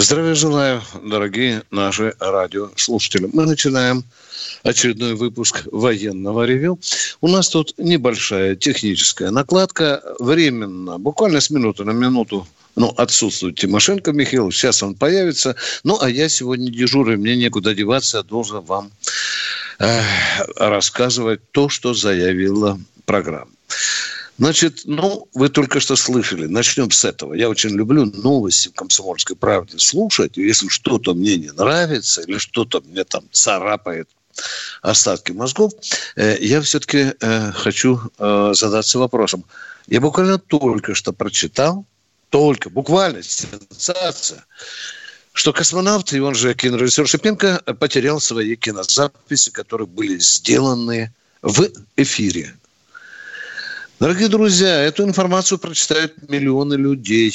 Здравия желаю, дорогие наши радиослушатели. Мы начинаем очередной выпуск военного ревю. У нас тут небольшая техническая накладка. Временно, буквально с минуты на минуту ну, отсутствует Тимошенко Михаил, сейчас он появится. Ну, а я сегодня дежурю, мне некуда деваться, я должен вам э, рассказывать то, что заявила программа. Значит, ну, вы только что слышали. Начнем с этого. Я очень люблю новости в «Комсомольской правде» слушать. Если что-то мне не нравится или что-то мне там царапает остатки мозгов, э, я все-таки э, хочу э, задаться вопросом. Я буквально только что прочитал, только, буквально, сенсация, что космонавт, и он же кинорежиссер Шипенко, потерял свои кинозаписи, которые были сделаны в эфире. Дорогие друзья, эту информацию прочитают миллионы людей.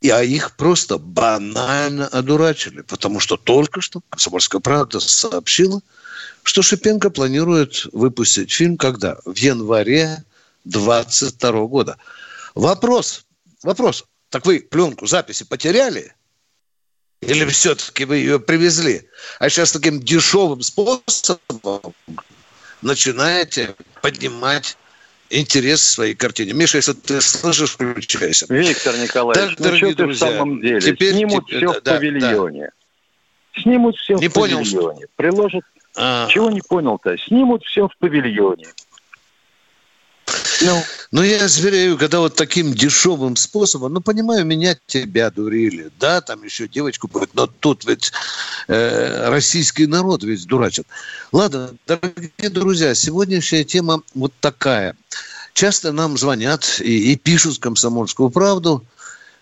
И, а их просто банально одурачили, потому что только что «Комсомольская правда» сообщила, что Шипенко планирует выпустить фильм когда? В январе 22 года. Вопрос, вопрос. Так вы пленку, записи потеряли? Или все-таки вы ее привезли? А сейчас таким дешевым способом начинаете поднимать интерес к своей картине. Миша, если ты слышишь, включайся. Виктор Николаевич, так, ну что ты в самом деле? Теперь, Снимут теперь, все да, в павильоне. Да. Снимут все не в понял, павильоне. Что... Приложат... А... Чего не понял-то? Снимут все в павильоне. Ну, ну, я зверею, когда вот таким дешевым способом, ну, понимаю, меня тебя дурили, да, там еще девочку но тут ведь э, российский народ ведь дурачит. Ладно, дорогие друзья, сегодняшняя тема вот такая. Часто нам звонят и, и пишут комсомольскую правду,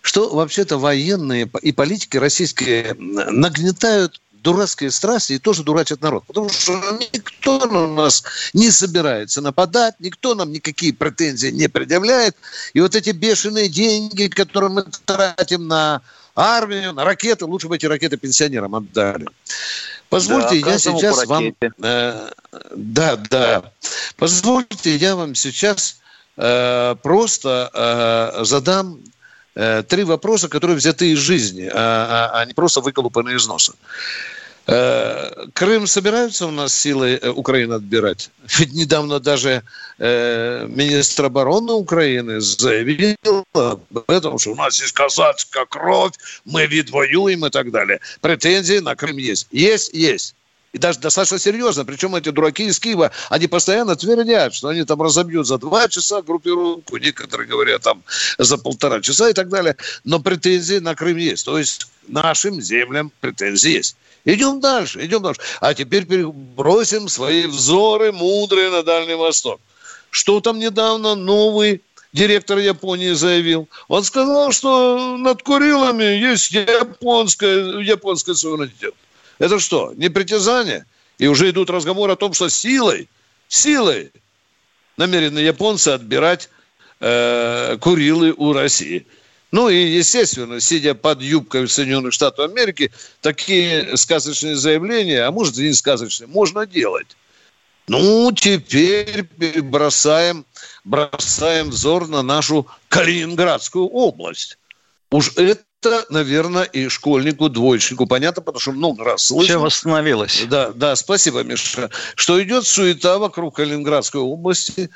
что вообще-то военные и политики российские нагнетают дурацкие страсти и тоже дурачат народ. Потому что никто на нас не собирается нападать, никто нам никакие претензии не предъявляет. И вот эти бешеные деньги, которые мы тратим на армию, на ракеты, лучше бы эти ракеты пенсионерам отдали. Позвольте, да, я сейчас вам... Э, да, да. Позвольте, я вам сейчас э, просто э, задам три вопроса, которые взяты из жизни, а, а, а не просто выколупаны из носа. Э, Крым собираются у нас силы э, Украины отбирать? Ведь недавно даже э, министр обороны Украины заявил об этом, что у нас есть казацкая кровь, мы воюем и так далее. Претензии на Крым есть. Есть, есть. И даже достаточно серьезно. Причем эти дураки из Киева, они постоянно твердят, что они там разобьют за два часа группировку, некоторые говорят там за полтора часа и так далее. Но претензии на Крым есть. То есть нашим землям претензии есть. Идем дальше, идем дальше. А теперь бросим свои взоры мудрые на Дальний Восток. Что там недавно новый директор Японии заявил? Он сказал, что над Курилами есть японская, японская суверенитет. Это что, не притязание? И уже идут разговоры о том, что силой, силой намерены японцы отбирать э, Курилы у России. Ну и, естественно, сидя под юбкой Соединенных Штатов Америки, такие сказочные заявления, а может и не сказочные, можно делать. Ну, теперь бросаем, бросаем взор на нашу Калининградскую область. Уж это это, наверное, и школьнику, двоечнику понятно, потому что много раз слышал. Все восстановилось. Да, да, спасибо, Миша. Что идет суета вокруг Калининградской области.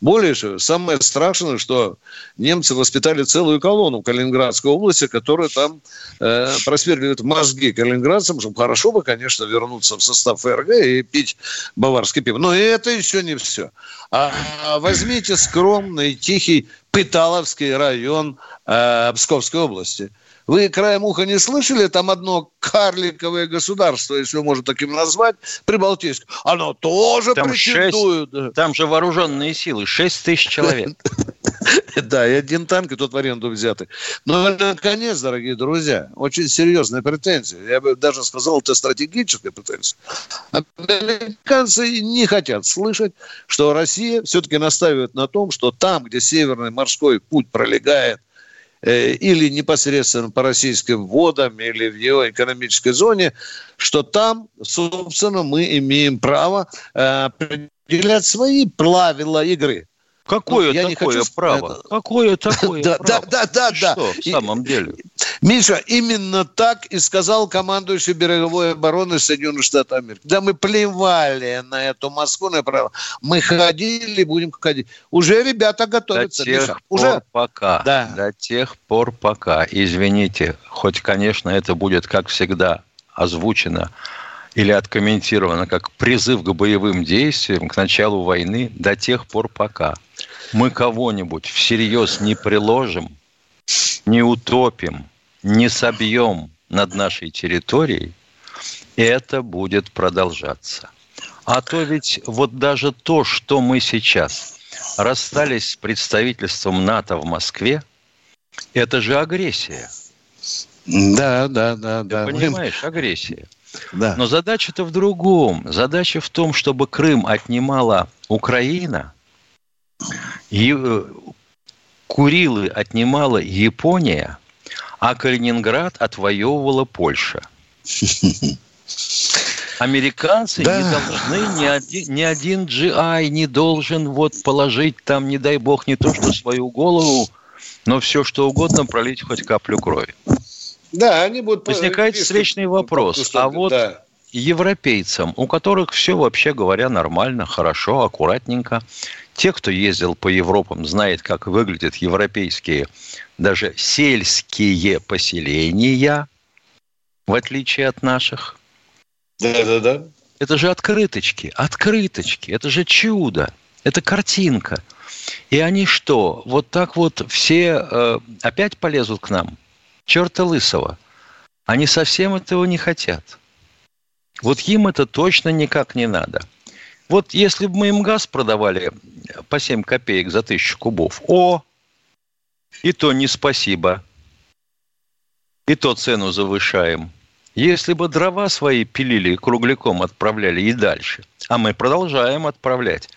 Более же, самое страшное, что немцы воспитали целую колонну в Калининградской области, которая там э, просверливает мозги калининградцам, чтобы хорошо бы, конечно, вернуться в состав ФРГ и пить баварский пиво. Но это еще не все. А возьмите скромный, тихий Пыталовский район э, Псковской области – вы краем уха не слышали, там одно карликовое государство, если можно таким назвать, Прибалтийск. Оно тоже там претендует. 6, там же вооруженные силы, 6 тысяч человек. Да, и один танк, и тот в аренду взятый. Но, наконец, дорогие друзья, очень серьезная претензия. Я бы даже сказал, это стратегическая претензия. Американцы не хотят слышать, что Россия все-таки настаивает на том, что там, где Северный морской путь пролегает или непосредственно по российским водам, или в его экономической зоне, что там, собственно, мы имеем право э, определять свои правила игры. Какое ну, такое хочу... право? Это... Какое такое да, право? Да, да, да, да. Что, в самом деле? Миша, именно так и сказал командующий береговой обороны Соединенных Штатов Америки. Да мы плевали на эту Москву, на право. Мы ходили, будем ходить. Уже ребята готовятся. До тех Миша. пор Уже? пока. Да. До тех пор пока. Извините, хоть, конечно, это будет, как всегда, озвучено или откомментировано как призыв к боевым действиям к началу войны до тех пор пока мы кого-нибудь всерьез не приложим, не утопим, не собьем над нашей территорией, это будет продолжаться. А то ведь вот даже то, что мы сейчас расстались с представительством НАТО в Москве, это же агрессия. Да, да, да, Ты да. Понимаешь, агрессия. Да. Но задача-то в другом. Задача в том, чтобы Крым отнимала Украина, Курилы отнимала Япония, а Калининград отвоевывала Польша. Американцы да. не должны, ни один, ни один GI не должен вот положить там, не дай бог, не то что свою голову, но все что угодно пролить хоть каплю крови. Да, они будут... Возникает встречный вопрос. А вот да. европейцам, у которых все, вообще говоря, нормально, хорошо, аккуратненько, те, кто ездил по Европам, знает, как выглядят европейские, даже сельские поселения, в отличие от наших. Да-да-да. Это же открыточки, открыточки, это же чудо, это картинка. И они что, вот так вот все э, опять полезут к нам? Черта лысого. Они совсем этого не хотят. Вот им это точно никак не надо. Вот если бы мы им газ продавали по 7 копеек за тысячу кубов, о, и то не спасибо. И то цену завышаем. Если бы дрова свои пилили и кругляком отправляли и дальше, а мы продолжаем отправлять.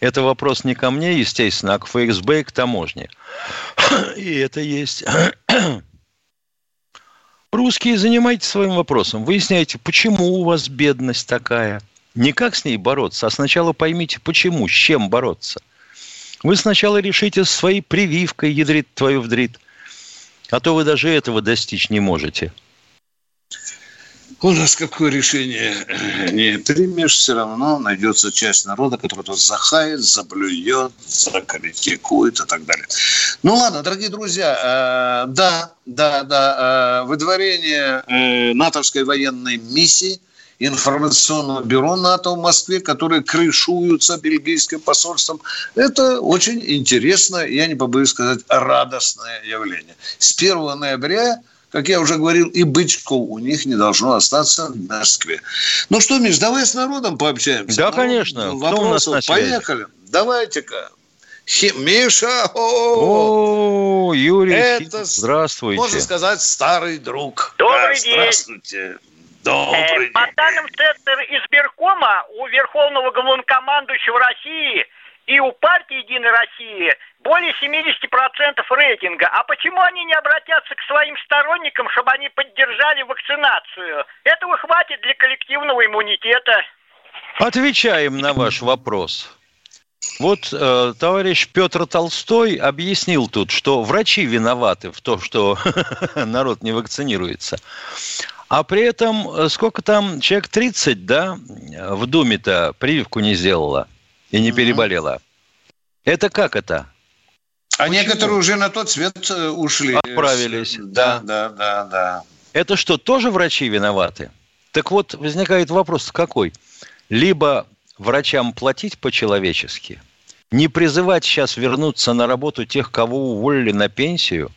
Это вопрос не ко мне, естественно, а к ФСБ и к таможне. И это есть Русские, занимайтесь своим вопросом. Выясняйте, почему у вас бедность такая. Не как с ней бороться, а сначала поймите, почему, с чем бороться. Вы сначала решите своей прививкой, ядрит твою вдрит. А то вы даже этого достичь не можете. У нас какое решение не примешь, все равно найдется часть народа, который тут захает, заблюет, закритикует и так далее. Ну ладно, дорогие друзья, э, да, да, да, э, выдворение э, натовской военной миссии – информационного бюро НАТО в Москве, которые крышуются бельгийским посольством. Это очень интересное, я не побоюсь сказать, радостное явление. С 1 ноября как я уже говорил, и бычков у них не должно остаться в Москве. Ну что, Миш, давай с народом пообщаемся. Да, ну, конечно. Вопросов. Поехали. Давайте-ка. Миша! О, Юрий, это, здравствуйте. Можно сказать, старый друг. Добрый да, день. Здравствуйте. Добрый э, По данным Центра избиркома, у Верховного главнокомандующего России и у партии «Единая Россия» более 70% рейтинга. А почему они не обратятся к своим сторонникам, чтобы они поддержали вакцинацию? Этого хватит для коллективного иммунитета. Отвечаем на ваш вопрос. Вот э, товарищ Петр Толстой объяснил тут, что врачи виноваты в том, что народ не вакцинируется. А при этом, э, сколько там, человек 30, да, в Думе-то прививку не сделала и не переболела. Это как это? А Почему? некоторые уже на тот свет э, ушли. Отправились. Да, да, да, да. Это что, тоже врачи виноваты? Так вот, возникает вопрос какой? Либо врачам платить по-человечески, не призывать сейчас вернуться на работу тех, кого уволили на пенсию,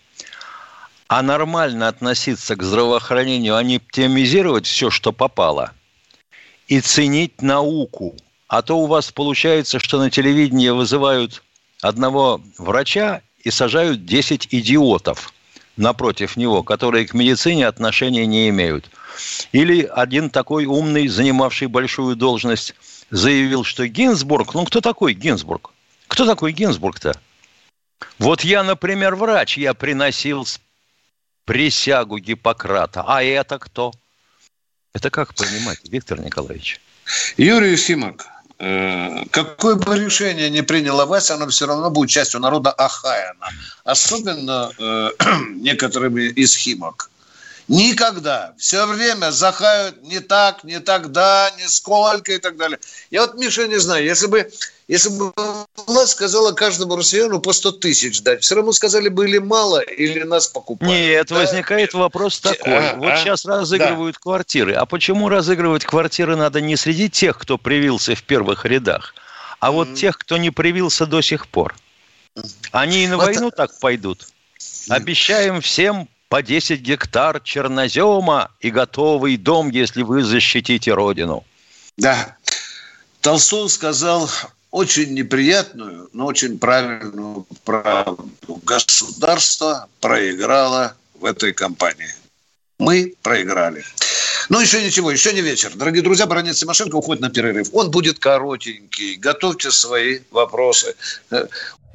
а нормально относиться к здравоохранению, а не оптимизировать все, что попало, и ценить науку. А то у вас получается, что на телевидении вызывают одного врача и сажают 10 идиотов напротив него, которые к медицине отношения не имеют. Или один такой умный, занимавший большую должность, заявил, что Гинзбург, ну кто такой Гинзбург? Кто такой Гинзбург-то? Вот я, например, врач, я приносил присягу Гиппократа. А это кто? Это как понимать, Виктор Николаевич? Юрий Симак, э, какое бы решение не приняла власть, оно все равно будет частью народа Ахаяна. Особенно э, некоторыми из Химок. Никогда. Все время захают не так, не тогда, не сколько и так далее. Я вот, Миша, не знаю, если бы, если бы власть сказала каждому россиянину по 100 тысяч дать, все равно сказали бы или мало, или нас покупают. Нет, да? возникает вопрос такой. А, вот а? сейчас разыгрывают да. квартиры. А почему разыгрывать квартиры надо не среди тех, кто привился в первых рядах, а вот mm. тех, кто не привился до сих пор? Они и на вот войну так пойдут. Обещаем всем по 10 гектар чернозема и готовый дом, если вы защитите Родину. Да. Толстой сказал очень неприятную, но очень правильную правду. Государство проиграло в этой кампании. Мы проиграли. Но еще ничего, еще не вечер. Дорогие друзья, Баранец Тимошенко уходит на перерыв. Он будет коротенький. Готовьте свои вопросы.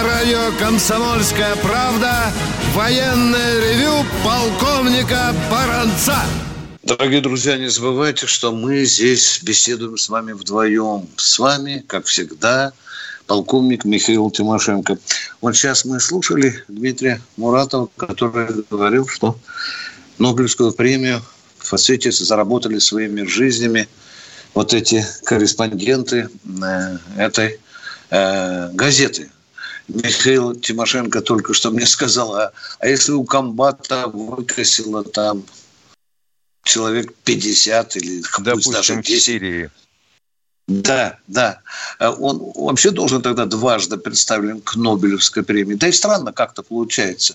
На радио «Комсомольская правда» Военное ревю полковника Баранца. Дорогие друзья, не забывайте, что мы здесь беседуем с вами вдвоем. С вами, как всегда, полковник Михаил Тимошенко. Вот сейчас мы слушали Дмитрия Муратова, который говорил, что Нобелевскую премию в заработали своими жизнями вот эти корреспонденты э, этой э, газеты Михаил Тимошенко только что мне сказал, а, а если у комбата выкосило там человек 50 или Допустим, даже 10? в Сирии. Да, да. А он вообще должен тогда дважды представлен к Нобелевской премии. Да и странно как-то получается.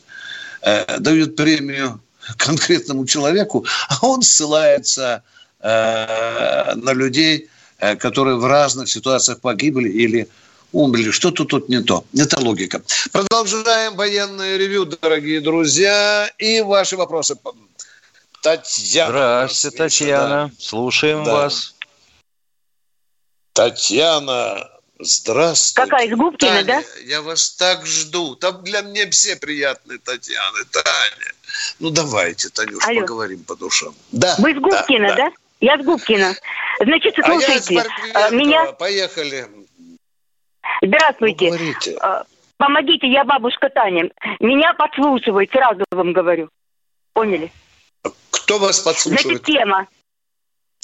Э, дают премию конкретному человеку, а он ссылается э, на людей, э, которые в разных ситуациях погибли или умерли. Что-то тут не то. Это логика. Продолжаем военное ревю, дорогие друзья. И ваши вопросы. Татьяна. Здравствуйте, Татьяна. Да. Слушаем да. вас. Татьяна, здравствуйте. Какая, из Губкина, Таня, да? Я вас так жду. Там для меня все приятные Татьяны. Таня. Ну, давайте, Танюш, Алло. поговорим по душам. Да. Вы из Губкина, да? да? да? Я с Губкина. Значит, слушайте, а я меня... Поехали. Здравствуйте. Ну, а, помогите, я бабушка Таня. Меня подслушивают, сразу вам говорю. Поняли? Кто вас подслушивает? Значит, тема.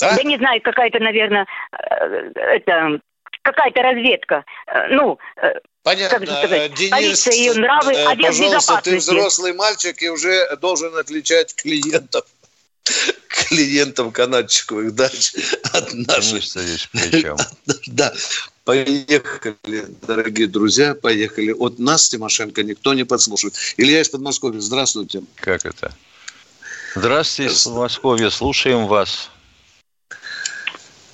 А? Да не знаю, какая-то, наверное, э, это какая-то разведка. Э, ну, э, Понятно. Как же сказать? Денис, Полиция и нравы, э, пожалуйста, ты взрослый мальчик и уже должен отличать клиентов клиентам канадчиковых дач от наших. Да, Поехали, дорогие друзья, поехали. От нас, Тимошенко, никто не подслушивает. Илья из Подмосковья, здравствуйте. Как это? Здравствуйте, из Подмосковья, слушаем вас.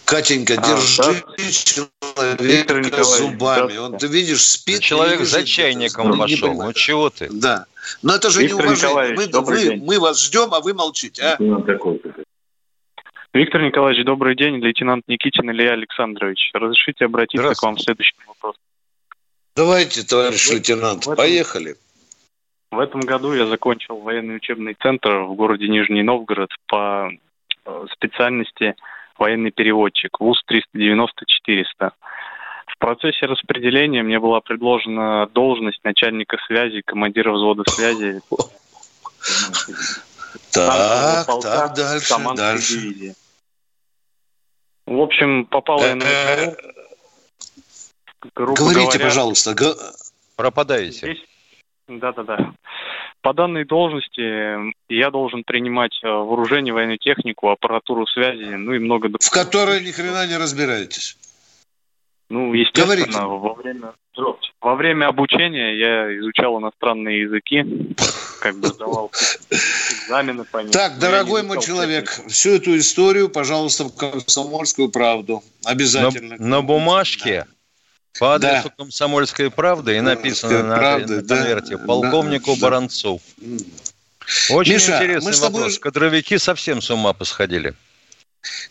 Катенька, а, держи да. человека зубами. Он, ты видишь, спит. Человек за чайником пошел. Ну, чего ты? Да. Но это же Виктор не уважение. Мы, вы, мы вас ждем, а вы молчите. А? Виктор Николаевич, добрый день. Лейтенант Никитин Илья Александрович. Разрешите обратиться к вам с следующим вопросом. Давайте, товарищ лейтенант, в этом, поехали. В этом году я закончил военный учебный центр в городе Нижний Новгород по э, специальности военный переводчик ВУЗ 390-400. В процессе распределения мне была предложена должность начальника связи, командира взвода связи. Так, так, дальше, дальше. В общем, попал я на э, Говорите, пожалуйста. Пропадаете. Да-да-да. По данной должности я должен принимать вооружение, военную технику, аппаратуру связи, ну и много другого. В которой ни хрена не разбираетесь. Ну, естественно, во время, во время обучения я изучал иностранные языки, как бы сдавал экзамены по ним. Так, дорогой мой человек, технику. всю эту историю, пожалуйста, в комсомольскую правду. Обязательно. На, на бумажке по адресу да. «Комсомольская правда» и написано на, правда, на конверте да, «Полковнику да, Баранцов». Очень Миша, интересный тобой... вопрос. Кадровики совсем с ума посходили.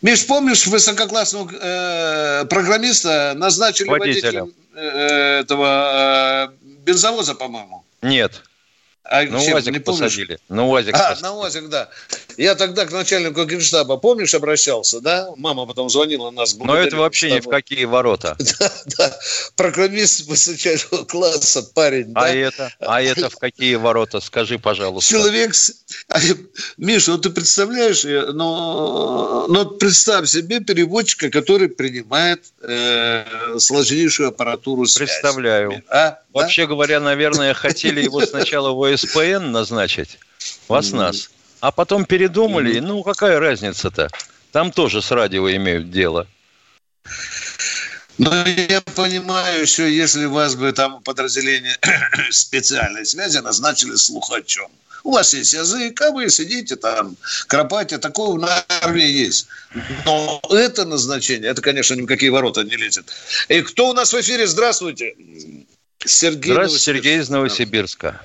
Миш, помнишь, высококлассного э, программиста назначили водителем, водителем э, этого э, бензовоза, по-моему? Нет. А на чем, УАЗик не посадили. На УАЗик. А, посадили. на УАЗик, да. Я тогда к начальнику генштаба, помнишь, обращался, да? Мама потом звонила нас. Но это вообще ни в какие ворота. Да, да. Программист высочайшего класса, парень. А да? это? А это в какие ворота? Скажи, пожалуйста. Человек... А, Миша, вот ты представляешь, но, но представь себе переводчика, который принимает э, сложнейшую аппаратуру связи. Представляю. А? Вообще да? говоря, наверное, хотели его сначала в ОСПН назначить, вас нас, а потом передумали, ну какая разница-то? Там тоже с радио имеют дело. Но я понимаю, что если вас бы там подразделение специальной связи назначили слухачом, у вас есть язык, а вы сидите там, кропате, такого на армии есть. Но это назначение, это, конечно, никакие ворота не лезет. И кто у нас в эфире? Здравствуйте. Сергей Здравствуйте, Сергей из Новосибирска.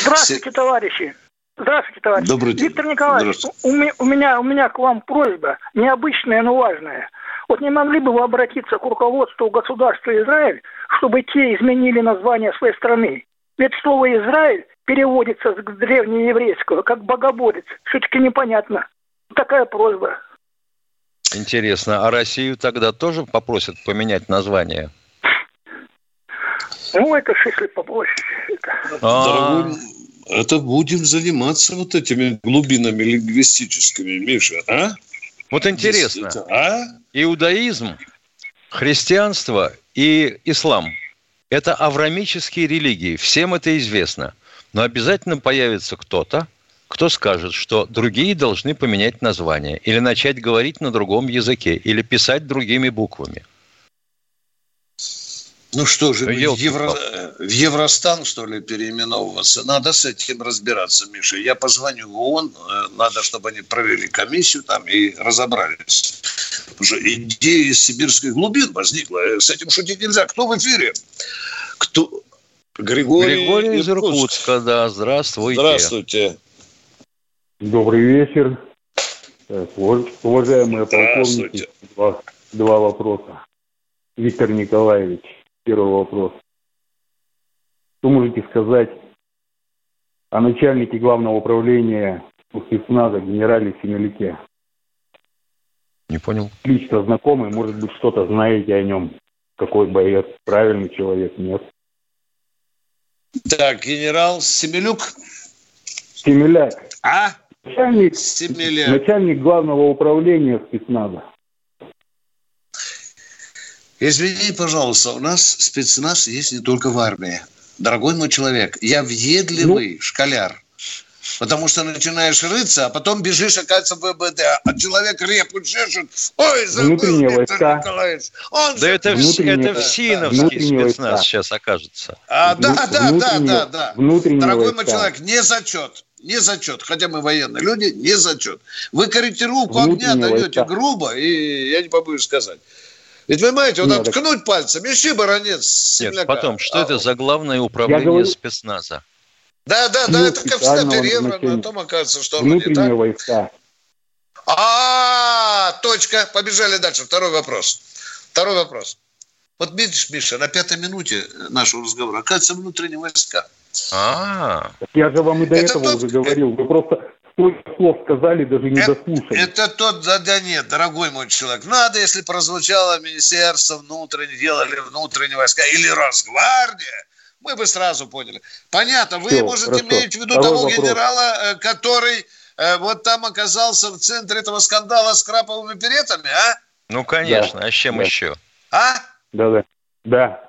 Здравствуйте, товарищи. Здравствуйте, товарищ. Добрый день. Виктор Николаевич, у меня, у, меня, у меня к вам просьба, необычная, но важная. Вот не могли бы вы обратиться к руководству государства Израиль, чтобы те изменили название своей страны? Ведь слово «Израиль» переводится с древнееврейского как «богоборец». Все-таки непонятно. Такая просьба. Интересно, а Россию тогда тоже попросят поменять название? Ну, это ж если попроще. А. Дорогой, это будем заниматься вот этими глубинами лингвистическими, Миша, а? Вот интересно, а? иудаизм, христианство и ислам – это аврамические религии, всем это известно. Но обязательно появится кто-то, кто скажет, что другие должны поменять название или начать говорить на другом языке или писать другими буквами. Ну что же, в, Евро... в Евростан, что ли, переименовываться? Надо с этим разбираться, Миша. Я позвоню в ООН, э, надо, чтобы они провели комиссию там и разобрались. Потому что идея из сибирских глубин возникла. Э, с этим шутить нельзя. Кто в эфире? Кто? Григорий, Григорий из Иркутска, да. Здравствуйте. Здравствуйте. Добрый вечер. Уважаемые полковники, два, два вопроса. Виктор Николаевич, Первый вопрос. Что можете сказать о начальнике главного управления спецназа генерале Семеляке? Не понял. Лично знакомый, может быть, что-то знаете о нем. Какой боец, правильный человек, нет? Так, генерал Семелюк. Семеляк. А? Начальник, Семеляк. начальник главного управления спецназа. Извини, пожалуйста, у нас спецназ есть не только в армии. Дорогой мой человек, я въедливый ну? школяр. Потому что начинаешь рыться, а потом бежишь, оказывается, в ВБД. А человек репу чешет. Ой, забыл, Виктор Николаевич. Он да же... это, это ФСИНовский спецназ войска. сейчас окажется. А, да, да, да, да, да. Дорогой мой человек, не зачет. Не зачет. Хотя мы военные люди, не зачет. Вы корректировку огня даете грубо, и я не побоюсь сказать. Ведь понимаете, вот Нет, ткнуть так... пальцем, ищи баронец Нет, потом, что а, это за главное управление говорю... спецназа? Да, да, да, ну, это как всегда переврано, а потом оказывается, что так. войска. А, точка. Побежали дальше. Второй вопрос. Второй вопрос. Вот видишь, Миша, на пятой минуте нашего разговора оказывается внутренние войска. А, я же вам и до этого уже говорил. Вы просто столько слов сказали, даже не это, дослушали. Это тот, да, да нет, дорогой мой человек. Надо, если прозвучало Министерство внутренних дел или внутренние войска, или Росгвардия, мы бы сразу поняли. Понятно, вы, Все, может, хорошо. имеете в виду Второй того вопрос. генерала, э, который э, вот там оказался в центре этого скандала с краповыми перетами, а? Ну, конечно, да. а с чем да. еще? А? Да, да. Да.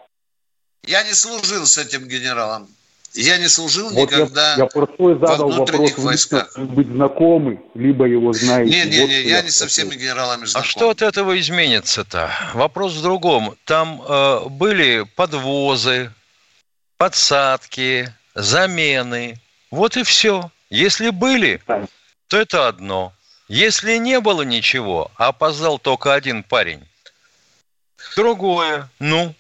Я не служил с этим генералом. Я не служил вот никогда я, я простой задал во вопрос, войсках. Вы быть знакомы, либо его знаете. Не, не, вот не, я, я не со всеми генералами знаком. А что от этого изменится-то? Вопрос в другом. Там э, были подвозы, подсадки, замены. Вот и все. Если были, то это одно. Если не было ничего, а опоздал только один парень, другое. Ну?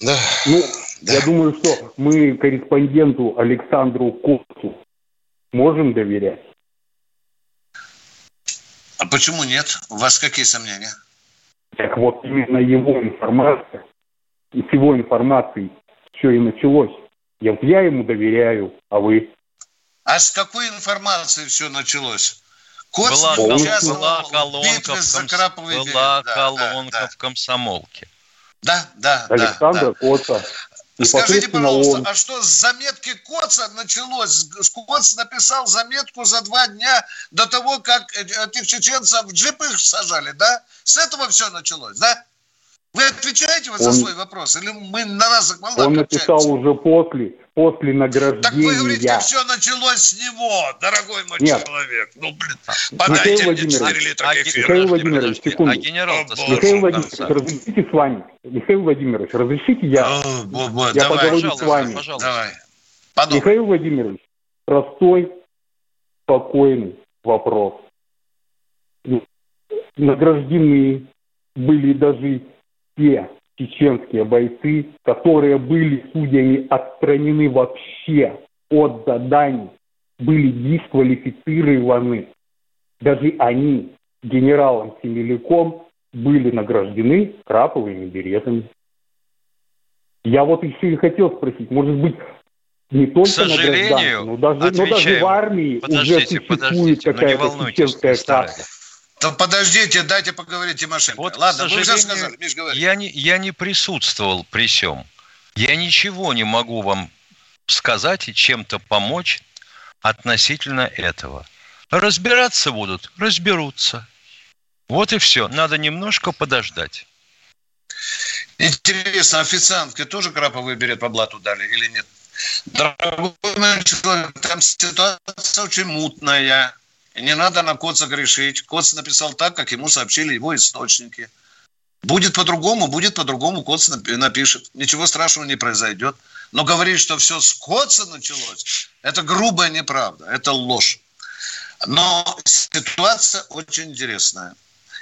Да. Ну, да. Я думаю, что мы корреспонденту Александру Косту можем доверять. А почему нет? У вас какие сомнения? Так вот, именно его информация, и с его информацией все и началось. Я, я ему доверяю, а вы? А с какой информацией все началось? Кот была, была колонка, в, комс... была да, колонка да, да. в комсомолке. Да, да, Александр да. Коца. Скажите, пожалуйста, он... а что с заметки Коца началось? Коц написал заметку за два дня до того, как этих чеченцев в джип их сажали, да? С этого все началось, да? Вы отвечаете вот он... за свой вопрос? Или мы на разок Он написал уже после, после награждения. Так вы говорите, все началось с него, дорогой мой Нет. человек. Ну, блин, подайте Михаил мне 4 литра а, кефира. Михаил Владимирович, секунду. А генерал Михаил Владимирович, разрешите с вами? Михаил Владимирович, разрешите я? О, бо, бо, я давай, поговорю с вами. Пожалуйста. Давай. Подумай. Михаил Владимирович, простой, спокойный вопрос. Награждены были даже те чеченские бойцы, которые были судьями отстранены вообще от заданий, были дисквалифицированы. Даже они генералом Семеляком были награждены краповыми беретами. Я вот еще и хотел спросить, может быть, не только К сожалению, но даже, но даже в армии подождите, уже существует ну какая-то чеченская каста. То подождите, дайте поговорить Тимошенко. Вот, Ладно, вы уже сказали, Миш, говори. Я не, я не присутствовал при всем. Я ничего не могу вам сказать и чем-то помочь относительно этого. Разбираться будут, разберутся. Вот и все. Надо немножко подождать. Интересно, официантка тоже краповый берет по блату дали или нет? Дорогой мой человек, там ситуация очень мутная. Не надо на Коца грешить. Коц написал так, как ему сообщили его источники. Будет по-другому, будет по-другому, Коц напишет. Ничего страшного не произойдет. Но говорить, что все с Коца началось, это грубая неправда, это ложь. Но ситуация очень интересная.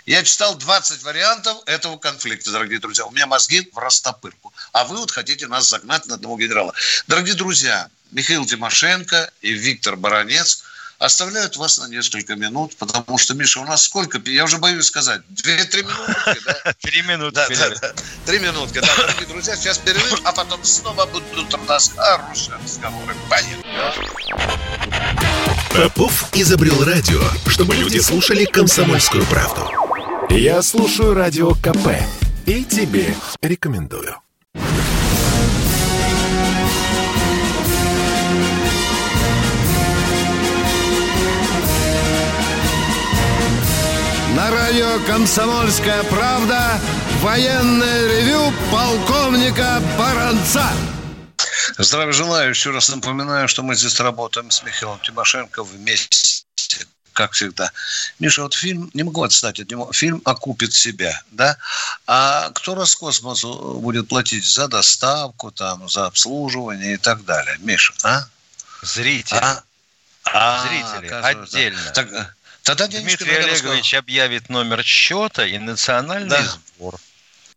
Я читал 20 вариантов этого конфликта, дорогие друзья. У меня мозги в растопырку. А вы вот хотите нас загнать на одного генерала. Дорогие друзья, Михаил Тимошенко и Виктор Баранец – оставляют вас на несколько минут, потому что, Миша, у нас сколько? Я уже боюсь сказать. Две-три минутки, да? Три минутки. Да, да, да. Три минутки, да, дорогие друзья. Сейчас перерыв, а потом снова будут у нас хорошие разговоры. Поехали. Попов изобрел радио, чтобы люди слушали комсомольскую правду. Я слушаю радио КП и тебе рекомендую. На радио «Комсомольская правда» военное ревю полковника Баранца. Здравия желаю. Еще раз напоминаю, что мы здесь работаем с Михаилом Тимошенко вместе как всегда. Миша, вот фильм, не могу отстать от него, фильм окупит себя, да? А кто Роскосмосу будет платить за доставку, там, за обслуживание и так далее? Миша, а? Зрители. А? А, Зрители, отдельно. Так, Тогда Дмитрий Олегович объявит номер счета и национальный да. сбор.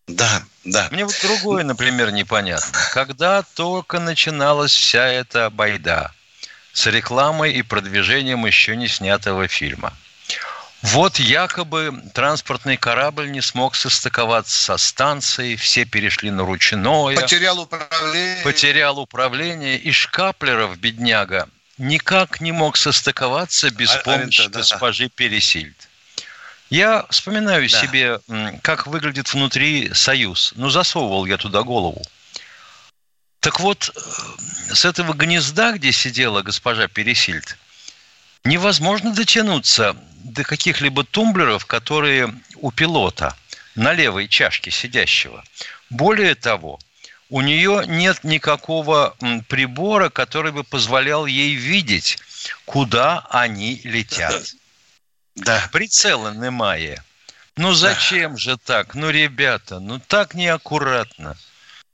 Да, да. Мне вот другое, например, непонятно. Когда только начиналась вся эта байда с рекламой и продвижением еще не снятого фильма. Вот якобы транспортный корабль не смог состыковаться со станцией, все перешли на ручное. Потерял управление. Потерял управление. И Шкаплеров, бедняга, никак не мог состыковаться без а, помощи да. госпожи Пересильд. Я вспоминаю да. себе, как выглядит внутри Союз. Ну, засовывал я туда голову. Так вот, э, с этого гнезда, где сидела госпожа Пересильд, невозможно дотянуться до каких-либо тумблеров, которые у пилота на левой чашке сидящего. Более того, у нее нет никакого прибора, который бы позволял ей видеть, куда они летят. Да. Прицела немає. Ну зачем да. же так? Ну, ребята, ну так неаккуратно.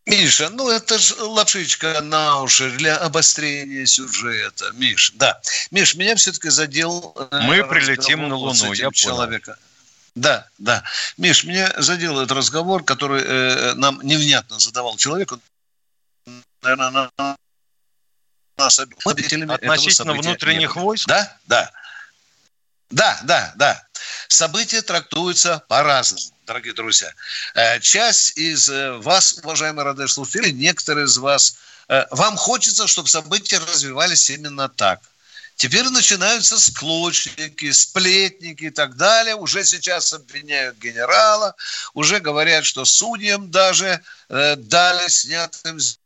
Миша, ну это же лапшичка на уши для обострения сюжета. Миш, да. Миш, меня все-таки задел... Э, Мы прилетим на Луну, я человека. Понял. Да, да. Миш, меня задел этот разговор, который э, нам невнятно задавал человек. Он, наверное, на нас Относительно внутренних войск? Да, да. Да, да, да. События трактуются по-разному, дорогие друзья. Э, часть из э, вас, уважаемые радиослушатели, некоторые из вас, э, вам хочется, чтобы события развивались именно так. Теперь начинаются склочники, сплетники и так далее. Уже сейчас обвиняют генерала, уже говорят, что судьям даже э, дали снятым с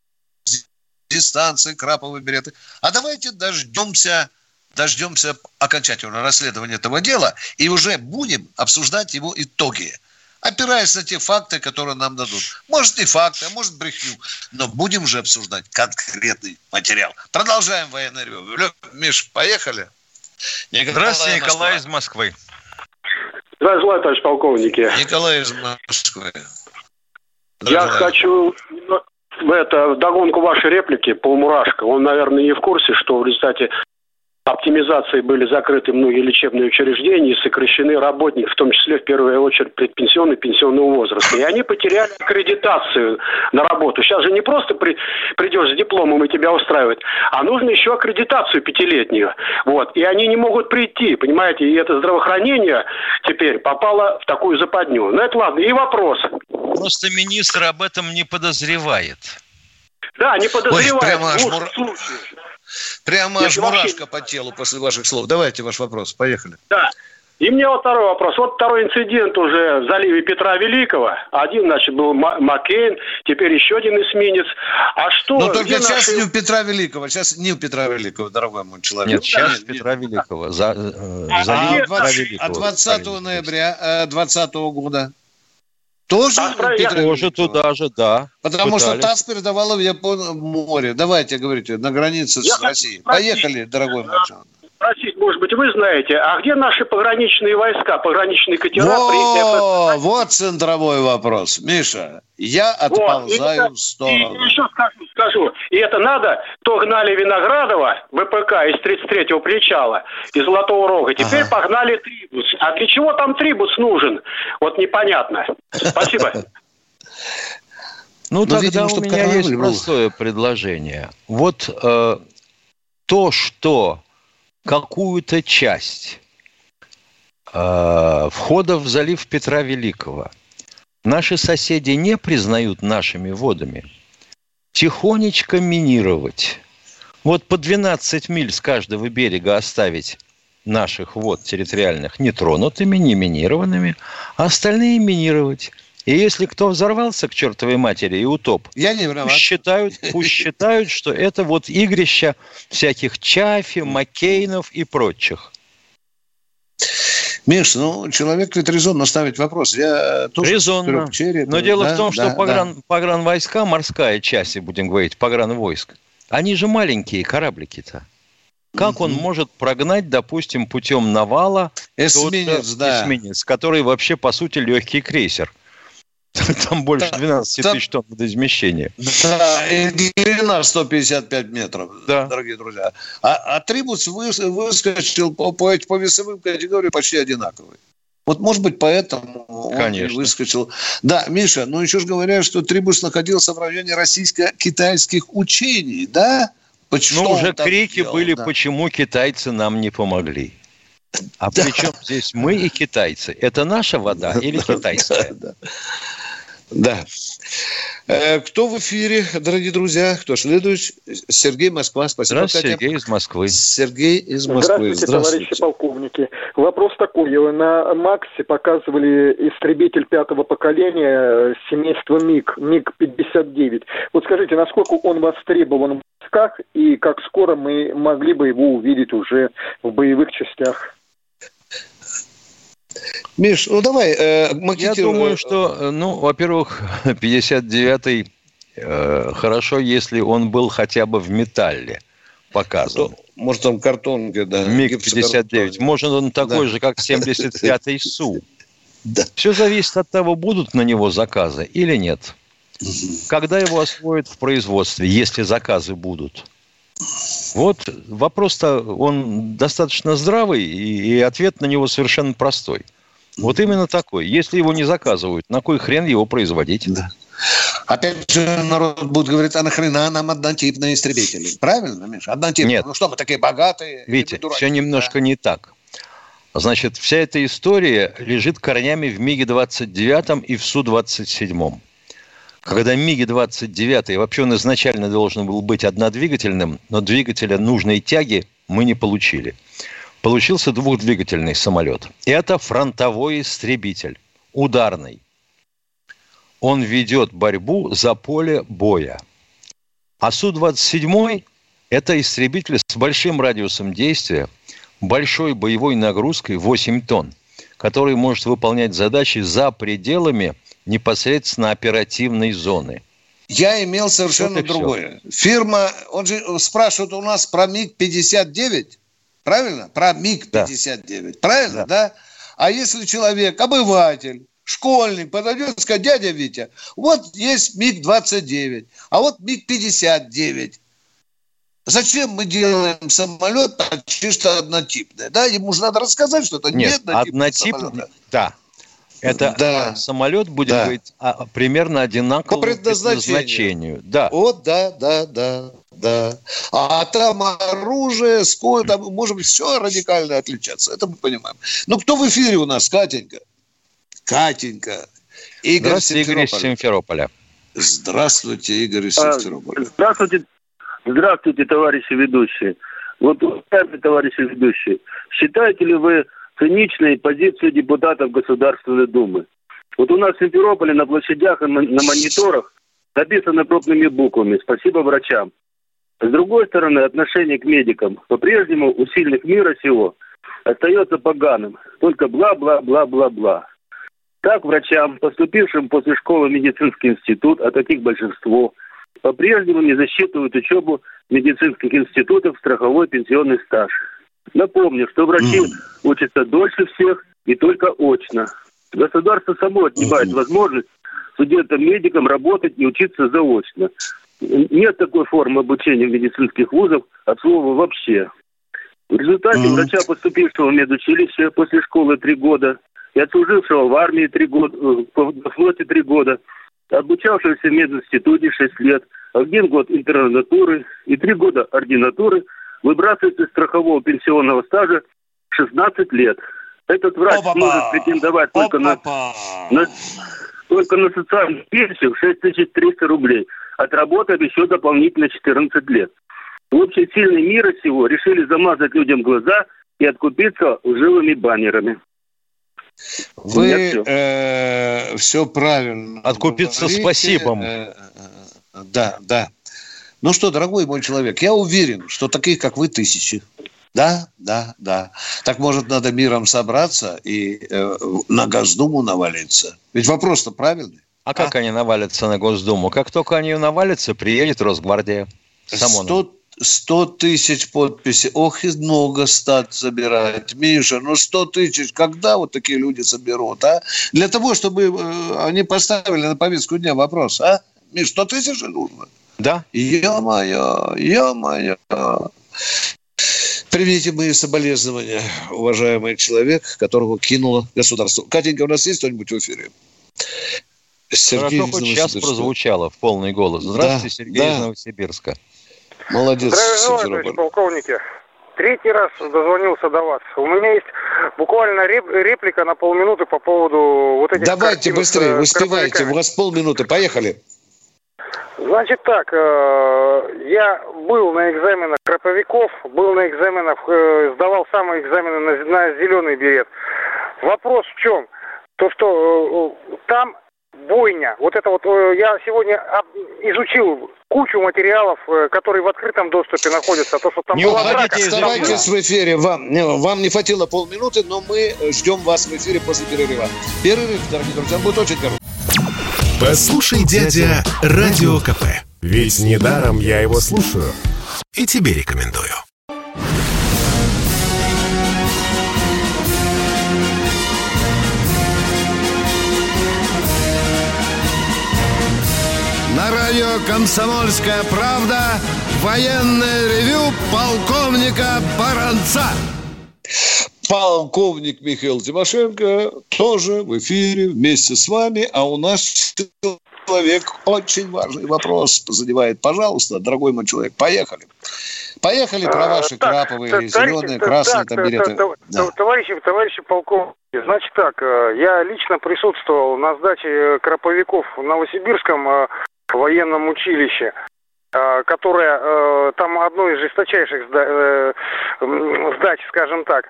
дистанции краповые береты. А давайте дождемся дождемся окончательного расследования этого дела и уже будем обсуждать его итоги опираясь на те факты, которые нам дадут. Может, не факты, а может, брехню. Но будем же обсуждать конкретный материал. Продолжаем военное ревю. Миш, поехали. Николай Здравствуйте, Николай из Москвы. Здравствуйте, товарищ полковники. Николай из Москвы. Я хочу в это, в догонку вашей реплики, полмурашка. Он, наверное, не в курсе, что в результате оптимизации были закрыты многие лечебные учреждения и сокращены работники, в том числе в первую очередь предпенсионный пенсионного возраста. И они потеряли аккредитацию на работу. Сейчас же не просто при, придешь с дипломом и тебя устраивают, а нужно еще аккредитацию пятилетнюю. Вот. И они не могут прийти, понимаете, и это здравоохранение теперь попало в такую западню. Ну это ладно. И вопрос. Просто министр об этом не подозревает. Да, не подозревает. Ой, прямо аж мур... Прямо аж мурашка по телу после ваших слов. Давайте ваш вопрос. Поехали. Да. И мне вот второй вопрос. Вот второй инцидент уже в заливе Петра Великого. Один, значит, был Маккейн, теперь еще один эсминец. А что... Но только сейчас наши... не у Петра Великого, сейчас не у Петра Великого, дорогой мой человек. Нет, сейчас нет, Петра нет. Великого. За, э, а, залив а, Петра Великого. А 20 ноября 2020 э, года тоже Петр Тоже туда же, да. Потому пытались. что ТАСС передавала в Японное море. Давайте, говорите, на границе Я с Россией. Поехали, дорогой мой человек спросить, может быть, вы знаете, а где наши пограничные войска, пограничные катера? Во, при... Вот центровой вопрос. Миша, я отползаю вот, в сторону. И еще скажу, скажу, и это надо, то гнали Виноградова, ВПК из 33-го причала, из Золотого Рога, теперь ага. погнали Трибус. А для чего там Трибус нужен? Вот непонятно. Спасибо. Ну, Но, тогда у меня есть простое предложение. Вот э, то, что какую-то часть э, входа в залив Петра Великого наши соседи не признают нашими водами, тихонечко минировать. Вот по 12 миль с каждого берега оставить наших вод территориальных нетронутыми, не минированными, а остальные минировать. И если кто взорвался к чертовой матери и утоп, Я не виноват. Пусть считают, пусть считают, что это вот игрища всяких Чафи, Маккейнов и прочих. Миш, ну, человек ведь резонно ставить вопрос. Я тоже резонно. Череп, Но дело да, в том, что да, погран, да. погран войска, морская часть, будем говорить, погран войск, они же маленькие кораблики-то. Как угу. он может прогнать, допустим, путем навала эсминец, да. эсминец, который вообще, по сути, легкий крейсер? Там больше 12 тысяч тонн водоизмещения. Да, и длина 155 метров, да. дорогие друзья. А, а трибус выскочил по, по, по весовым категориям почти одинаковый. Вот, может быть, поэтому Конечно. он выскочил. Да, Миша, ну еще же говорят, что Трибус находился в районе российско-китайских учений, да? Почему ну, уже крики делал, были, да. почему китайцы нам не помогли. А да. при чем здесь мы и китайцы? Это наша вода или китайская? Да. Э, кто в эфире, дорогие друзья? Кто следующий? Сергей Москва. Спасибо, Здравствуйте, Сергей из Москвы. Сергей из Москвы. Здравствуйте, Здравствуйте, товарищи полковники. Вопрос такой. На Максе показывали истребитель пятого поколения семейства МиГ, МиГ-59. Вот скажите, насколько он востребован в войсках и как скоро мы могли бы его увидеть уже в боевых частях? Миш, ну давай, э, Я думаю, что, э, ну, во-первых, 59-й Э, хорошо, если он был хотя бы в металле показан. Может, он картон да. МиГ-59. Может, он такой да. же, как 75-й СУ. Да. Все зависит от того, будут на него заказы или нет. Когда его освоят в производстве, если заказы будут. Вот вопрос-то, он достаточно здравый, и, ответ на него совершенно простой. Вот именно такой. Если его не заказывают, на кой хрен его производить? Да. Опять же, народ будет говорить, а нахрена нам однотипные истребители? Правильно, Миша? Однотипные. Нет. Ну что, мы такие богатые? Видите, все немножко да? не так. Значит, вся эта история лежит корнями в МиГе-29 и в Су-27. Когда МиГи-29, вообще он изначально должен был быть однодвигательным, но двигателя нужной тяги мы не получили. Получился двухдвигательный самолет. Это фронтовой истребитель, ударный. Он ведет борьбу за поле боя. А Су-27 – это истребитель с большим радиусом действия, большой боевой нагрузкой 8 тонн, который может выполнять задачи за пределами – непосредственно оперативной зоны. Я имел совершенно вот другое. Все. Фирма, он же спрашивает у нас про МиГ-59, правильно? Про МиГ-59, да. правильно, да. да? А если человек, обыватель, школьник подойдет и скажет, дядя Витя, вот есть МиГ-29, а вот МиГ-59. Зачем мы делаем самолет чисто однотипный? Да, ему же надо рассказать, что это Нет, не однотипный, однотипный самолет. Да, это да. самолет будет да. быть а, примерно одинаковым по предназначению. предназначению. Да. Вот, да, да, да, да. А там оружие, сколько там может быть все радикально отличаться. Это мы понимаем. Ну, кто в эфире у нас, Катенька? Катенька. Игорь Здравствуйте, Игорь из Симферополя. Здравствуйте, Игорь из а, Симферополя. Здравствуйте, здравствуйте, товарищи ведущие. Вот, товарищи ведущие, считаете ли вы циничной позицию депутатов Государственной Думы. Вот у нас в Симферополе на площадях и на мониторах написано крупными буквами «Спасибо врачам». С другой стороны, отношение к медикам по-прежнему у сильных мира сего остается поганым. Только бла-бла-бла-бла-бла. Так врачам, поступившим после школы в медицинский институт, а таких большинство, по-прежнему не засчитывают учебу медицинских институтов страховой пенсионный стаж. Напомню, что врачи mm. учатся дольше всех и только очно. Государство само отнимает mm. возможность студентам-медикам работать и учиться заочно. Нет такой формы обучения в медицинских вузах от слова вообще. В результате mm. врача, поступившего в медучилище после школы три года и отслужившего в армии три года, э, в флоте три года, обучавшегося в мединституте шесть лет, один год интернатуры и три года ординатуры – выбрасывает из страхового пенсионного стажа 16 лет. Этот врач О-па-па! может претендовать только на, на, только на социальную пенсию 6300 рублей, отработав еще дополнительно 14 лет. В общем, сильные мира всего решили замазать людям глаза и откупиться лживыми баннерами. Вы все. Э, все правильно. Откупиться говорите. спасибо. Э, э, да, да. Ну что, дорогой мой человек, я уверен, что таких, как вы, тысячи. Да, да, да. Так может надо миром собраться и э, на Госдуму навалиться? Ведь вопрос-то правильный. А, а как они навалятся на Госдуму? Как только они навалятся, приедет Росгвардия. 100, 100 тысяч подписей. Ох, и много стат забирать. Миша, ну 100 тысяч, когда вот такие люди соберут, а? Для того, чтобы э, они поставили на повестку дня вопрос, а? Миш, 100 тысяч нужно. Да. Ё-моё, ё-моё. Примите мои соболезнования, уважаемый человек, которого кинуло государство. Катенька, у нас есть кто-нибудь в эфире? Сергей Хорошо, хоть сейчас прозвучало в полный голос. Здравствуйте, да, Сергей да. из Новосибирска. Молодец. Здравия желаю, полковники. Третий раз дозвонился до вас. У меня есть буквально реплика на полминуты по поводу вот этих Давайте быстрее, успевайте, у вас полминуты, поехали. Значит так, э, я был на экзаменах краповиков, был на экзаменах, э, сдавал самые экзамены на, на зеленый берет. Вопрос в чем? То, что э, там бойня. Вот это вот я сегодня изучил кучу материалов, которые в открытом доступе находятся. То, что там не уходите, оставайтесь в эфире. Вам, вам не хватило полминуты, но мы ждем вас в эфире после перерыва. Перерыв, дорогие друзья, будет очень короткий. Послушай, дядя, Радио КП. Ведь недаром я его слушаю. И тебе рекомендую. На радио «Комсомольская правда» военное ревю полковника Баранца. Полковник Михаил Тимошенко тоже в эфире вместе с вами, а у нас человек очень важный вопрос задевает. Пожалуйста, дорогой мой человек, поехали. Поехали про а, ваши так, краповые, так, зеленые, так, красные так, там береты. Так, да. Товарищи, товарищи полковники, значит так, э, я лично присутствовал на сдаче э, краповиков в Новосибирском э, военном училище. Э, которая э, там одно из жесточайших э, сдач, скажем так.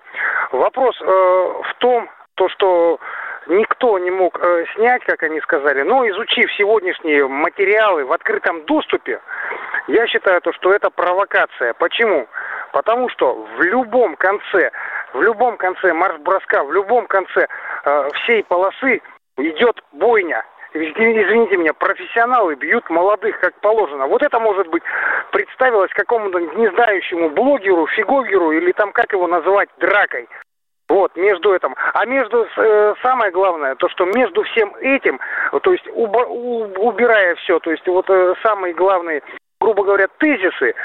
Вопрос в том, то, что никто не мог снять, как они сказали, но изучив сегодняшние материалы в открытом доступе, я считаю, то, что это провокация. Почему? Потому что в любом конце, в любом конце марш-броска, в любом конце э, всей полосы идет бойня извините меня, профессионалы бьют молодых как положено. Вот это, может быть, представилось какому-то незнающему блогеру, фиговеру или там, как его называть, дракой. Вот, между этим. А между, э, самое главное, то, что между всем этим, то есть уба, у, убирая все, то есть вот э, самые главные, грубо говоря, тезисы,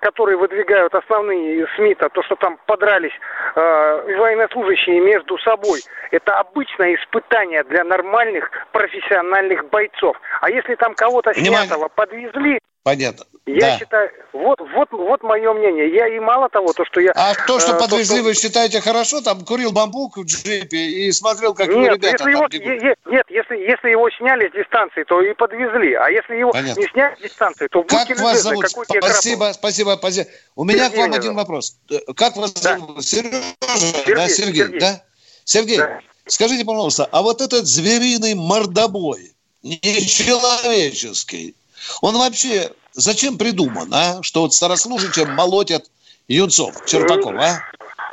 которые выдвигают основные СМИ, то, то что там подрались э, военнослужащие между собой, это обычное испытание для нормальных профессиональных бойцов. А если там кого-то снятого подвезли, Понятно. Я да. считаю, вот, вот, вот мое мнение. Я и мало того, то, что я... А то, что э, подвезли, то, что... вы считаете хорошо? Там курил бамбук в джипе и смотрел, как нет, ребята если его, е- Нет, если, если его сняли с дистанции, то и подвезли. А если его Понятно. не сняли с дистанции, то... Как вас зовут? Спасибо, спасибо, спасибо. У меня Сергей к вам один вопрос. Как вас да. зовут? Сережа? Сергей, да, Сергей, Сергей. да? Сергей, да. скажите, пожалуйста, а вот этот звериный мордобой, нечеловеческий, он вообще зачем придуман, а? Что вот старослужащим молотят юнцов, Черпаков, а?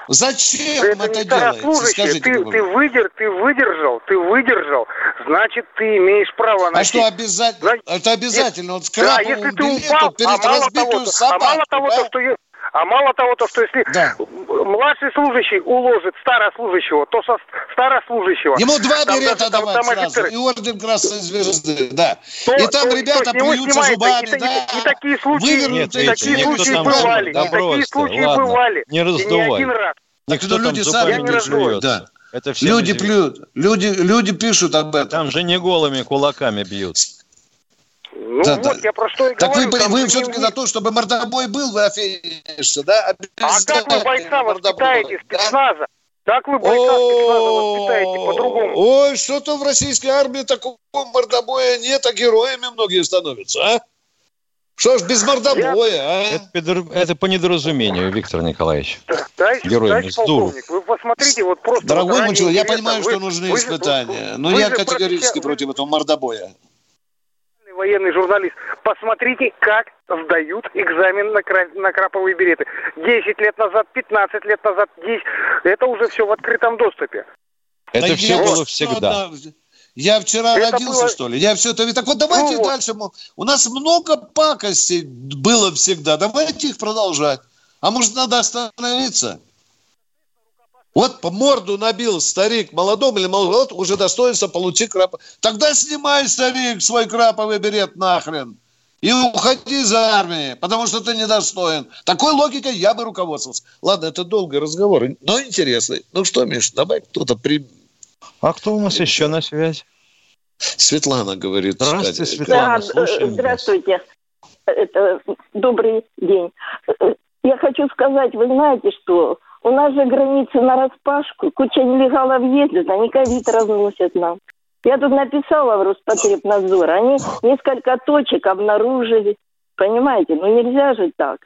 Зачем это, это делается? Скажите, ты, ты, выдер, ты выдержал, ты выдержал, значит, ты имеешь право на. А что обязательно? Это обязательно. Вот с да, если ты упал, перед а мало того, собаку, а мало того, то, что а мало того, то, что если да. младший служащий уложит старослужащего, то со старослужащего... Ему два берета давать там, сразу, офицеры, и орден Красной Звезды, да. То, и там то, ребята то плюются зубами, и, да. И, и такие случаи, Нет, и такие случаи бывали, да и такие случаи ладно, бывали. Не раздувай. не один раз. Так что люди сами не живут, да. Это все люди плюют, люди, люди пишут об этом. Там же не голыми кулаками бьют. Ну да, вот, да. я про что и так говорю. Так вы, вы все-таки за то, чтобы мордобой был, вы офигеешься, да? А как вы бойца воспитаете спецназа? Как вы бойца спецназа воспитаете по-другому? Ой, что-то в российской армии такого мордобоя нет, а героями многие становятся, а? Что ж без мордобоя, а? Это, это по недоразумению, Виктор Николаевич. Товарищ, Героями с Вы посмотрите, вот просто... Дорогой мой человек, я понимаю, вы, что нужны вы, испытания, вы, но вы я категорически против этого мордобоя военный журналист, посмотрите, как сдают экзамен на, кра... на краповые береты. 10 лет назад, 15 лет назад, 10. Это уже все в открытом доступе. Это да все было всегда. Я вчера это родился, было... что ли? Я все это... Так вот давайте ну, дальше. У нас много пакостей было всегда. Давайте их продолжать. А может, надо остановиться? Вот по морду набил старик молодому или молодому, уже достоинство получи крап. Тогда снимай, старик, свой краповый берет нахрен. И уходи за армией, потому что ты недостоин. Такой логикой я бы руководствовался. Ладно, это долгий разговор, но интересный. Ну что, Миш, давай кто-то при... А кто у нас еще на связи? Светлана говорит. Здравствуйте, Светлана. Да, здравствуйте. Это, добрый день. Я хочу сказать, вы знаете, что у нас же границы на распашку, куча нелегалов ездит, они ковид разносят нам. Я тут написала в Роспотребнадзор, они несколько точек обнаружили. Понимаете, ну нельзя же так.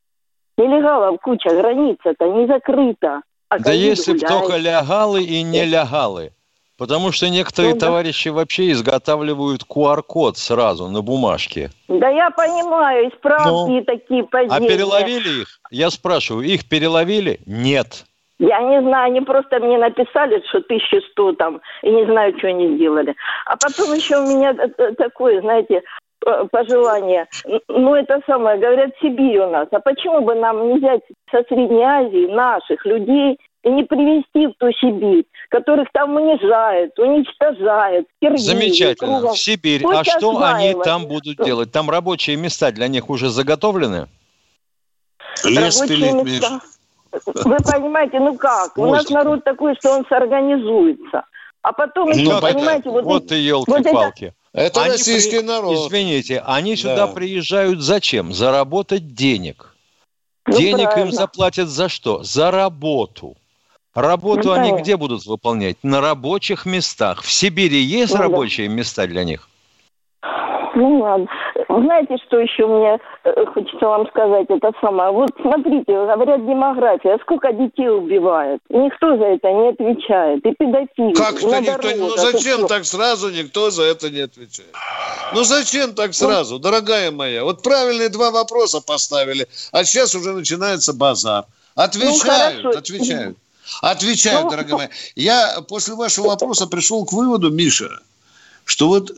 Нелегалов куча, граница-то не закрыта. А да если бы только лягалы и нелегалы. Потому что некоторые ну, да. товарищи вообще изготавливают QR-код сразу на бумажке. Да я понимаю, исправки ну, такие позиции. А переловили их? Я спрашиваю, их переловили? Нет. Я не знаю, они просто мне написали, что 1100 там, и не знаю, что они сделали. А потом еще у меня такое, знаете, пожелание. Ну, это самое, говорят, Сибирь у нас. А почему бы нам не взять со Средней Азии наших людей и не привести в ту Сибирь, которых там унижают, уничтожают. Киргизии, Замечательно. Кругом. В Сибирь. Пусть а что осваивают. они там будут делать? Там рабочие места для них уже заготовлены? Лес пилить, места. Вы понимаете, ну как? У нас народ такой, что он сорганизуется. А потом еще, ну, понимаете, вот... Вот и елки-палки. Вот это, это российский при... народ. Извините, они сюда да. приезжают зачем? Заработать денег. Ну, Денег правильно. им заплатят за что? За работу. Работу ну, они где будут выполнять? На рабочих местах. В Сибири есть ну, рабочие да. места для них? Ну ладно. Знаете, что еще мне э, хочется вам сказать? Это самое. Вот смотрите, говорят демография. Сколько детей убивают? Никто за это не отвечает. И педофилы. Как-то никто... Ну зачем так сразу никто за это не отвечает? Ну зачем так сразу, ну, дорогая моя? Вот правильные два вопроса поставили, а сейчас уже начинается базар. Отвечают, ну, отвечают. Отвечаю, ну, дорогая моя. Я после вашего вопроса пришел к выводу, Миша, что вот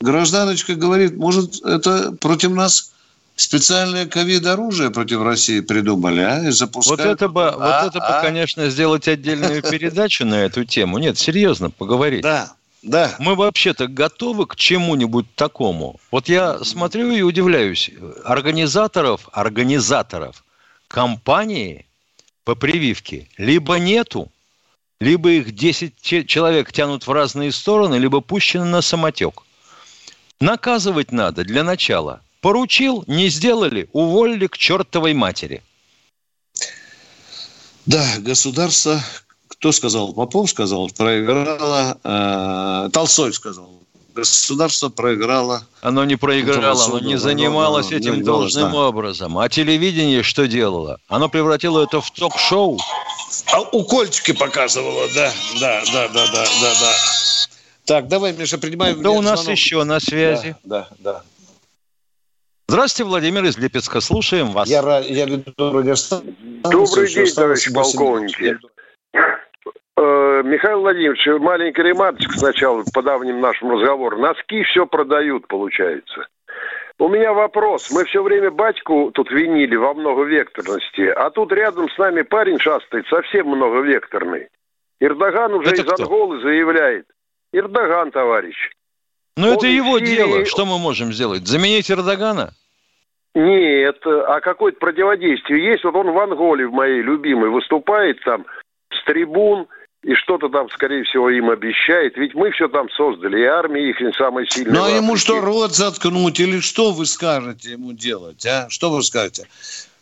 гражданочка говорит, может, это против нас специальное ковид-оружие против России придумали, а? И запускают. Вот это бы, а, вот это а? бы, конечно, сделать отдельную передачу на эту тему. Нет, серьезно, поговорить. Да, да. Мы вообще-то готовы к чему-нибудь такому. Вот я смотрю и удивляюсь. Организаторов, организаторов компании по прививке либо нету, либо их 10 человек тянут в разные стороны, либо пущены на самотек. Наказывать надо для начала. Поручил, не сделали, уволили к чертовой матери. Да, государство, кто сказал? Попов сказал, проиграло, э, Толстой сказал, государство проиграло. Оно не проиграло, оно не занималось этим не должным да. образом. А телевидение что делало? Оно превратило это в ток-шоу. А укольчики показывало, да, да, да, да, да, да, да. Так, давай, Миша, принимаем. Да у нас звонок. еще на связи. Да, да, да. Здравствуйте, Владимир из Липецка. Слушаем вас. Я, я веду радиостанцию. Добрый день, товарищ полковники. Э, Михаил Владимирович, маленькая ремарочка сначала по давним нашим разговорам. Носки все продают, получается. У меня вопрос. Мы все время батьку тут винили во многовекторности, а тут рядом с нами парень шастает совсем многовекторный. Эрдоган уже это из кто? Анголы заявляет. Эрдоган, товарищ. Ну, это его Сирии... дело. Что мы можем сделать? Заменить Эрдогана? Нет, а какое-то противодействие есть. Вот он в Анголе, в моей любимой, выступает там с трибун – и что-то там, скорее всего, им обещает. Ведь мы все там создали, и армия их не самая сильная. Ну, а ему что, рот заткнуть? Или что вы скажете ему делать, а? Что вы скажете?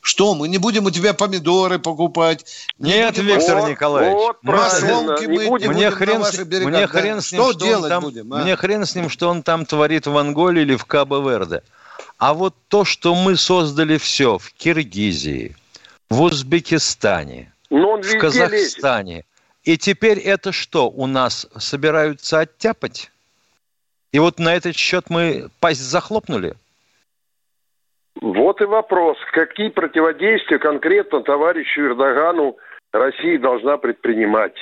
Что, мы не будем у тебя помидоры покупать? Нет, будем... Виктор вот, Николаевич. Вот, правильно. Мы, не будем, мне хрен, с, мне хрен с ним, что, что делать там, будем? А? Мне хрен с ним, что он там творит в Анголе или в Кабо-Верде. А вот то, что мы создали все в Киргизии, в Узбекистане, в Казахстане, лезет. И теперь это что, у нас собираются оттяпать? И вот на этот счет мы пасть захлопнули? Вот и вопрос. Какие противодействия конкретно товарищу Эрдогану Россия должна предпринимать?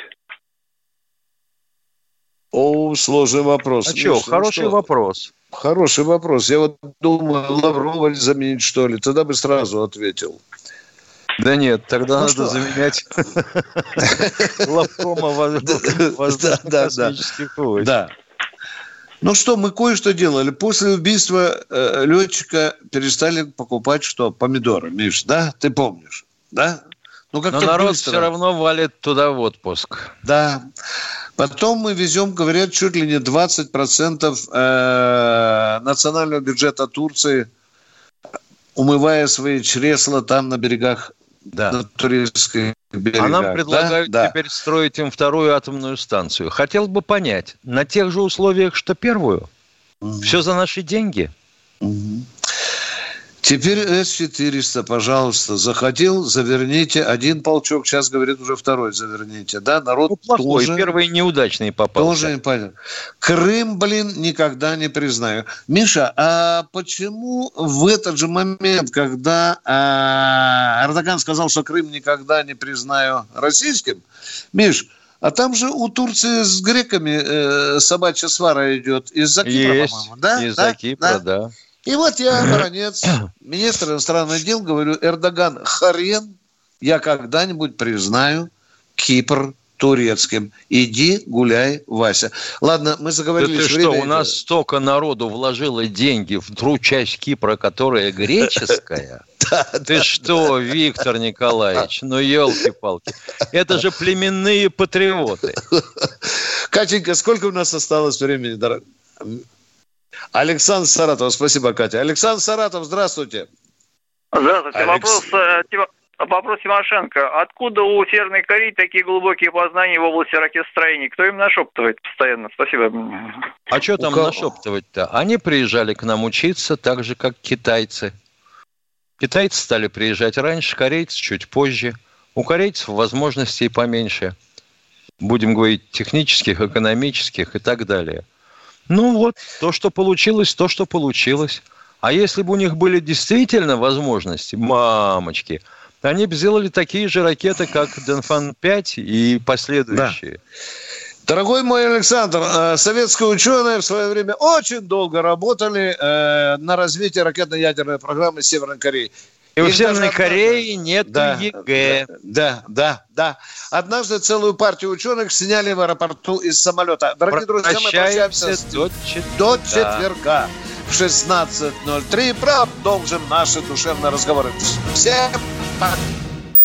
О, сложный вопрос. А ну, что, хороший что? вопрос. Хороший вопрос. Я вот думаю, Лаврова заменить, что ли? Тогда бы сразу ответил. Да нет, тогда ну надо что? заменять главкома воздушно-космических войск. Да. Ну что, мы кое-что делали. После убийства э, летчика перестали покупать что? Помидоры, Миш, да? Ты помнишь, да? Ну, как Но народ быстро. все равно валит туда в отпуск. Да. Потом мы везем, говорят, чуть ли не 20% э, национального бюджета Турции, умывая свои чресла там на берегах да. на туристских берегах. А нам предлагают да? теперь да. строить им вторую атомную станцию. Хотел бы понять, на тех же условиях, что первую? Угу. Все за наши деньги? Угу. Теперь С-400, пожалуйста, заходил, заверните. Один полчок, сейчас говорит уже второй заверните. Да, народ ну, плохой, тоже... первый неудачный попался. Тоже не. Крым, блин, никогда не признаю. Миша, а почему в этот же момент, когда а, Эрдоган сказал, что Крым никогда не признаю российским, Миш, а там же у Турции с греками э, собачья свара идет из-за Кипра, по-моему, да? Из-за да? Кипра, да. да. И вот я, баронец, министр иностранных дел, говорю, Эрдоган, хрен я когда-нибудь признаю Кипр турецким. Иди гуляй, Вася. Ладно, мы заговорили. Да ты что, у нас столько народу вложило деньги в ту часть Кипра, которая греческая. Ты что, Виктор Николаевич, ну елки-палки. Это же племенные патриоты. Катенька, сколько у нас осталось времени, дорогой? Александр Саратов, спасибо, Катя. Александр Саратов, здравствуйте. Здравствуйте. Алекс... Вопрос, э, вопрос Тимошенко. Откуда у Северной Кореи такие глубокие познания в области ракетостроения? Кто им нашептывает постоянно? Спасибо. А что там нашептывать-то? Они приезжали к нам учиться так же, как китайцы. Китайцы стали приезжать раньше, корейцы чуть позже. У корейцев возможностей поменьше. Будем говорить технических, экономических и так далее – ну вот, то, что получилось, то, что получилось. А если бы у них были действительно возможности, мамочки, они бы сделали такие же ракеты, как Денфан-5 и последующие. Да. Дорогой мой Александр, э, советские ученые в свое время очень долго работали э, на развитии ракетно-ядерной программы Северной Кореи. И у Северной Кореи нет да, ЕГЭ. Да, да, да. Однажды целую партию ученых сняли в аэропорту из самолета. Дорогие друзья, мы прощаемся до, четверга. до четверга в 16.03. Продолжим наши душевные разговоры. Всем пока.